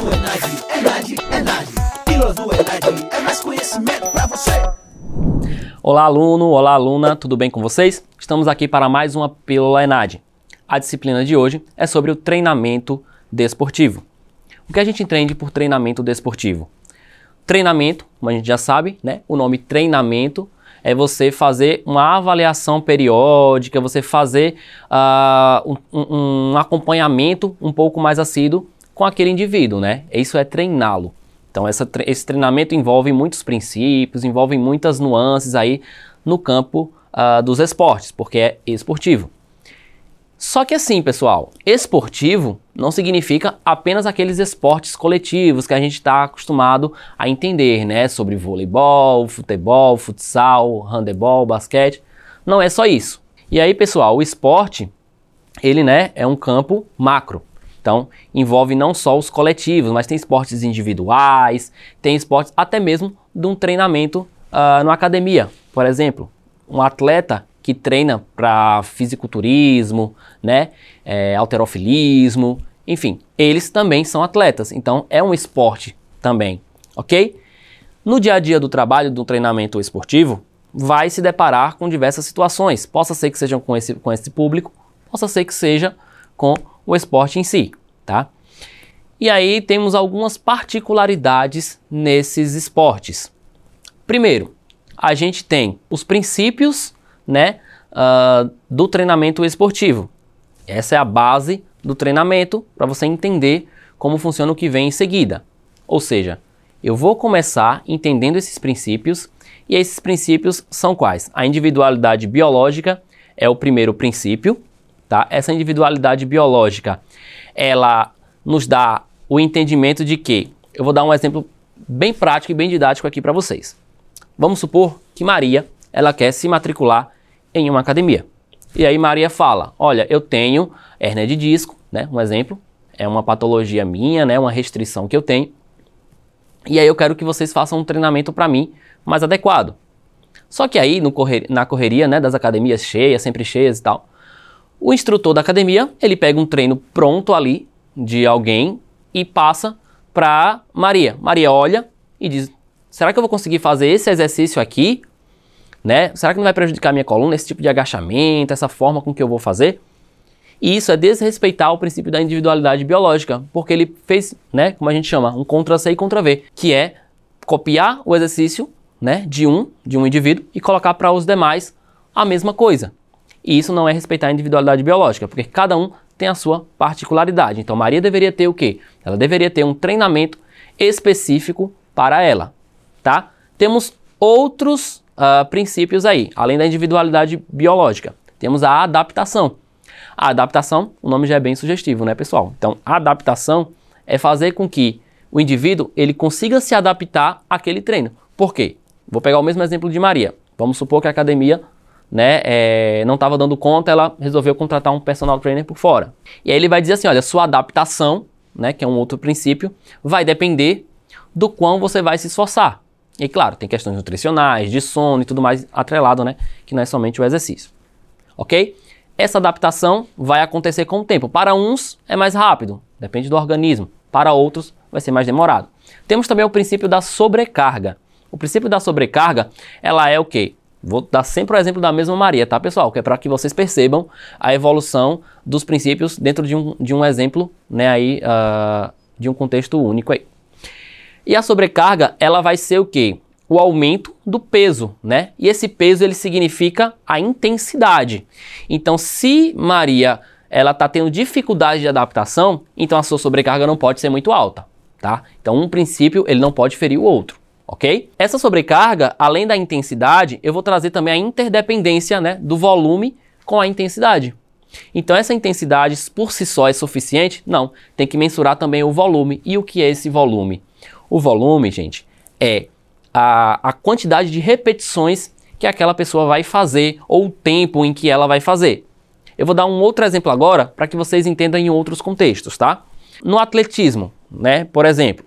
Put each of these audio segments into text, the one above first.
do Enad, Enad, Enad. Pílula do Enad é mais conhecimento pra você. Olá, aluno, olá, aluna, tudo bem com vocês? Estamos aqui para mais uma Pílula Enad. A disciplina de hoje é sobre o treinamento desportivo. O que a gente entende por treinamento desportivo? Treinamento, como a gente já sabe, né? O nome treinamento é você fazer uma avaliação periódica, você fazer uh, um, um, acompanhamento um pouco mais assíduo com aquele indivíduo, né? Isso é treiná-lo. Então essa, esse treinamento envolve muitos princípios, envolve muitas nuances aí no campo uh, dos esportes, porque é esportivo. Só que assim, pessoal, esportivo não significa apenas aqueles esportes coletivos que a gente está acostumado a entender, né? Sobre voleibol, futebol, futsal, handebol, basquete. Não é só isso. E aí, pessoal, o esporte, ele, né, é um campo macro. Então, envolve não só os coletivos, mas tem esportes individuais, tem esportes até mesmo de um treinamento uh, na academia. Por exemplo, um atleta que treina para fisiculturismo, né, é, alterofilismo, enfim, eles também são atletas, então é um esporte também, ok? No dia a dia do trabalho do treinamento esportivo, vai se deparar com diversas situações. Possa ser que sejam com esse, com esse público, possa ser que seja com o esporte em si, tá? E aí temos algumas particularidades nesses esportes. Primeiro, a gente tem os princípios né, uh, do treinamento esportivo. Essa é a base do treinamento para você entender como funciona o que vem em seguida. Ou seja, eu vou começar entendendo esses princípios e esses princípios são quais? A individualidade biológica é o primeiro princípio, tá? Essa individualidade biológica, ela nos dá o entendimento de que, eu vou dar um exemplo bem prático e bem didático aqui para vocês. Vamos supor que Maria, ela quer se matricular em uma academia. E aí Maria fala: Olha, eu tenho hernia de disco, né? Um exemplo, é uma patologia minha, né? Uma restrição que eu tenho. E aí eu quero que vocês façam um treinamento para mim mais adequado. Só que aí no correr, na correria, né? Das academias cheias, sempre cheias e tal, o instrutor da academia ele pega um treino pronto ali de alguém e passa para Maria. Maria olha e diz: Será que eu vou conseguir fazer esse exercício aqui? né? Será que não vai prejudicar minha coluna esse tipo de agachamento, essa forma com que eu vou fazer? E isso é desrespeitar o princípio da individualidade biológica, porque ele fez, né, como a gente chama, um contra C e contra V, que é copiar o exercício, né, de um, de um indivíduo e colocar para os demais a mesma coisa. E isso não é respeitar a individualidade biológica, porque cada um tem a sua particularidade. Então Maria deveria ter o quê? Ela deveria ter um treinamento específico para ela, tá? Temos outros uh, princípios aí, além da individualidade biológica. Temos a adaptação. A adaptação, o nome já é bem sugestivo, né, pessoal? Então, adaptação é fazer com que o indivíduo ele consiga se adaptar àquele treino. Por quê? Vou pegar o mesmo exemplo de Maria. Vamos supor que a academia né, é, não estava dando conta, ela resolveu contratar um personal trainer por fora. E aí ele vai dizer assim, olha, sua adaptação, né, que é um outro princípio, vai depender do quão você vai se esforçar. E claro, tem questões nutricionais, de sono e tudo mais atrelado, né? Que não é somente o exercício. Ok? Essa adaptação vai acontecer com o tempo. Para uns é mais rápido, depende do organismo. Para outros vai ser mais demorado. Temos também o princípio da sobrecarga. O princípio da sobrecarga, ela é o quê? Vou dar sempre o exemplo da mesma Maria, tá, pessoal? Que é para que vocês percebam a evolução dos princípios dentro de um, de um exemplo, né, aí, uh, de um contexto único aí. E a sobrecarga, ela vai ser o quê? O aumento do peso, né? E esse peso ele significa a intensidade. Então, se Maria ela está tendo dificuldade de adaptação, então a sua sobrecarga não pode ser muito alta, tá? Então, um princípio ele não pode ferir o outro, ok? Essa sobrecarga, além da intensidade, eu vou trazer também a interdependência, né, do volume com a intensidade. Então, essa intensidade por si só é suficiente? Não, tem que mensurar também o volume. E o que é esse volume? O volume, gente, é a, a quantidade de repetições que aquela pessoa vai fazer ou o tempo em que ela vai fazer. Eu vou dar um outro exemplo agora para que vocês entendam em outros contextos, tá? No atletismo, né? Por exemplo,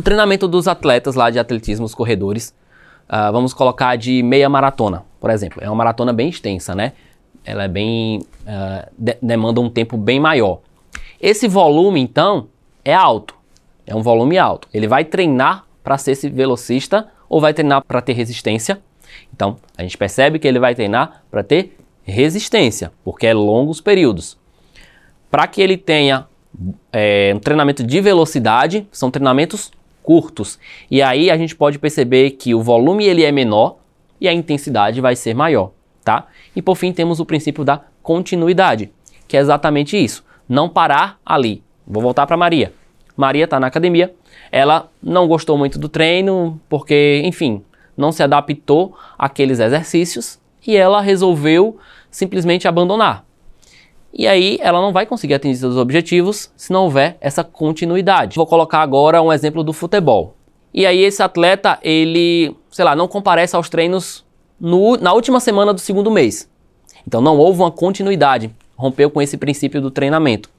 o treinamento dos atletas lá de atletismo, os corredores, uh, vamos colocar de meia maratona, por exemplo. É uma maratona bem extensa, né? Ela é bem. Uh, de demanda um tempo bem maior. Esse volume, então, é alto é um volume alto. Ele vai treinar para ser esse velocista ou vai treinar para ter resistência? Então, a gente percebe que ele vai treinar para ter resistência, porque é longos períodos. Para que ele tenha é, um treinamento de velocidade, são treinamentos curtos. E aí a gente pode perceber que o volume ele é menor e a intensidade vai ser maior, tá? E por fim temos o princípio da continuidade, que é exatamente isso, não parar ali. Vou voltar para Maria. Maria está na academia, ela não gostou muito do treino porque, enfim, não se adaptou àqueles exercícios e ela resolveu simplesmente abandonar. E aí ela não vai conseguir atingir seus objetivos se não houver essa continuidade. Vou colocar agora um exemplo do futebol. E aí esse atleta, ele, sei lá, não comparece aos treinos no, na última semana do segundo mês. Então não houve uma continuidade, rompeu com esse princípio do treinamento,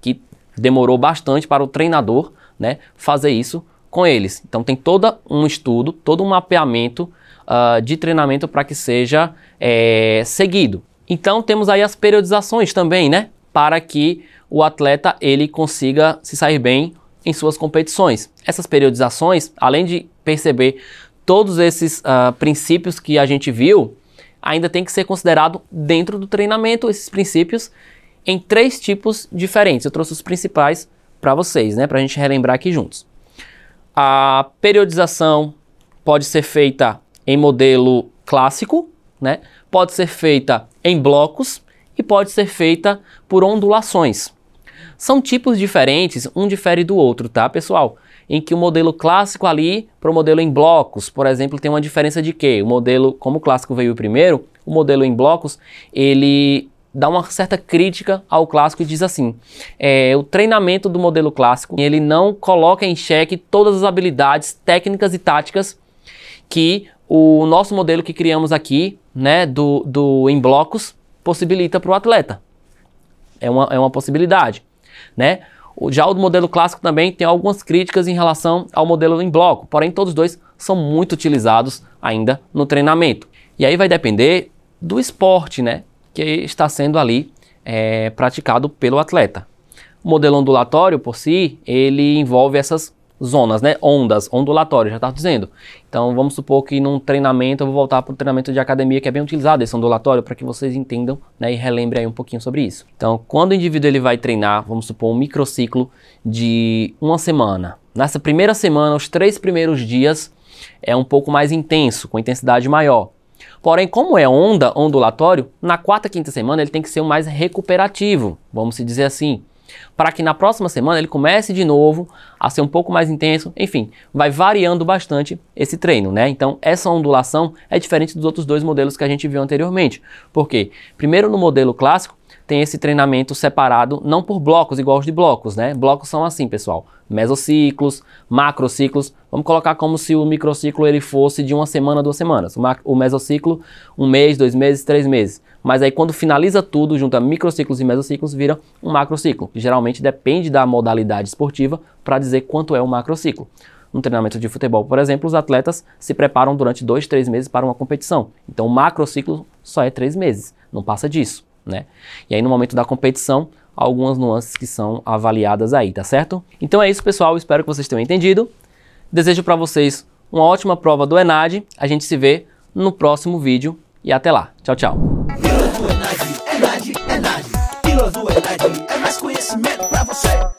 que demorou bastante para o treinador né, fazer isso com eles. Então tem todo um estudo, todo um mapeamento uh, de treinamento para que seja é, seguido. Então temos aí as periodizações também, né? Para que o atleta ele consiga se sair bem em suas competições. Essas periodizações, além de perceber todos esses uh, princípios que a gente viu, ainda tem que ser considerado dentro do treinamento esses princípios em três tipos diferentes. Eu trouxe os principais para vocês, né? Para a gente relembrar aqui juntos. A periodização pode ser feita em modelo clássico, né? Pode ser feita em blocos e pode ser feita por ondulações. São tipos diferentes, um difere do outro, tá, pessoal? Em que o modelo clássico ali para o modelo em blocos, por exemplo, tem uma diferença de quê? O modelo, como o clássico veio primeiro, o modelo em blocos, ele dá uma certa crítica ao clássico e diz assim: é, o treinamento do modelo clássico ele não coloca em xeque todas as habilidades técnicas e táticas que o nosso modelo que criamos aqui, né, do, do em blocos, possibilita para o atleta. É uma, é uma possibilidade, né? Já o modelo clássico também tem algumas críticas em relação ao modelo em bloco, porém todos dois são muito utilizados ainda no treinamento. E aí vai depender do esporte, né, que está sendo ali é, praticado pelo atleta. O modelo ondulatório por si, ele envolve essas zonas, né? Ondas, ondulatório, já está dizendo. Então vamos supor que num treinamento, eu vou voltar para o treinamento de academia que é bem utilizado esse ondulatório para que vocês entendam né, e relembrem aí um pouquinho sobre isso. Então, quando o indivíduo ele vai treinar, vamos supor um microciclo de uma semana. Nessa primeira semana, os três primeiros dias é um pouco mais intenso, com intensidade maior. Porém, como é onda, ondulatório, na quarta, quinta semana ele tem que ser mais recuperativo, vamos se dizer assim para que na próxima semana ele comece de novo a ser um pouco mais intenso. Enfim, vai variando bastante esse treino, né? Então, essa ondulação é diferente dos outros dois modelos que a gente viu anteriormente. Por quê? Primeiro, no modelo clássico, tem esse treinamento separado, não por blocos, igual os de blocos, né? Blocos são assim, pessoal, mesociclos, macrociclos. Vamos colocar como se o microciclo ele fosse de uma semana, duas semanas. O mesociclo, um mês, dois meses, três meses. Mas aí quando finaliza tudo, junta microciclos e mesociclos, vira um macrociclo. Geralmente depende da modalidade esportiva para dizer quanto é um macrociclo. No treinamento de futebol, por exemplo, os atletas se preparam durante dois, três meses para uma competição. Então o macrociclo só é três meses, não passa disso né? E aí no momento da competição, algumas nuances que são avaliadas aí, tá certo? Então é isso, pessoal, espero que vocês tenham entendido. Desejo para vocês uma ótima prova do ENAD. A gente se vê no próximo vídeo e até lá. Tchau, tchau. Enad, Enad, Enad. Enad é mais conhecimento pra você.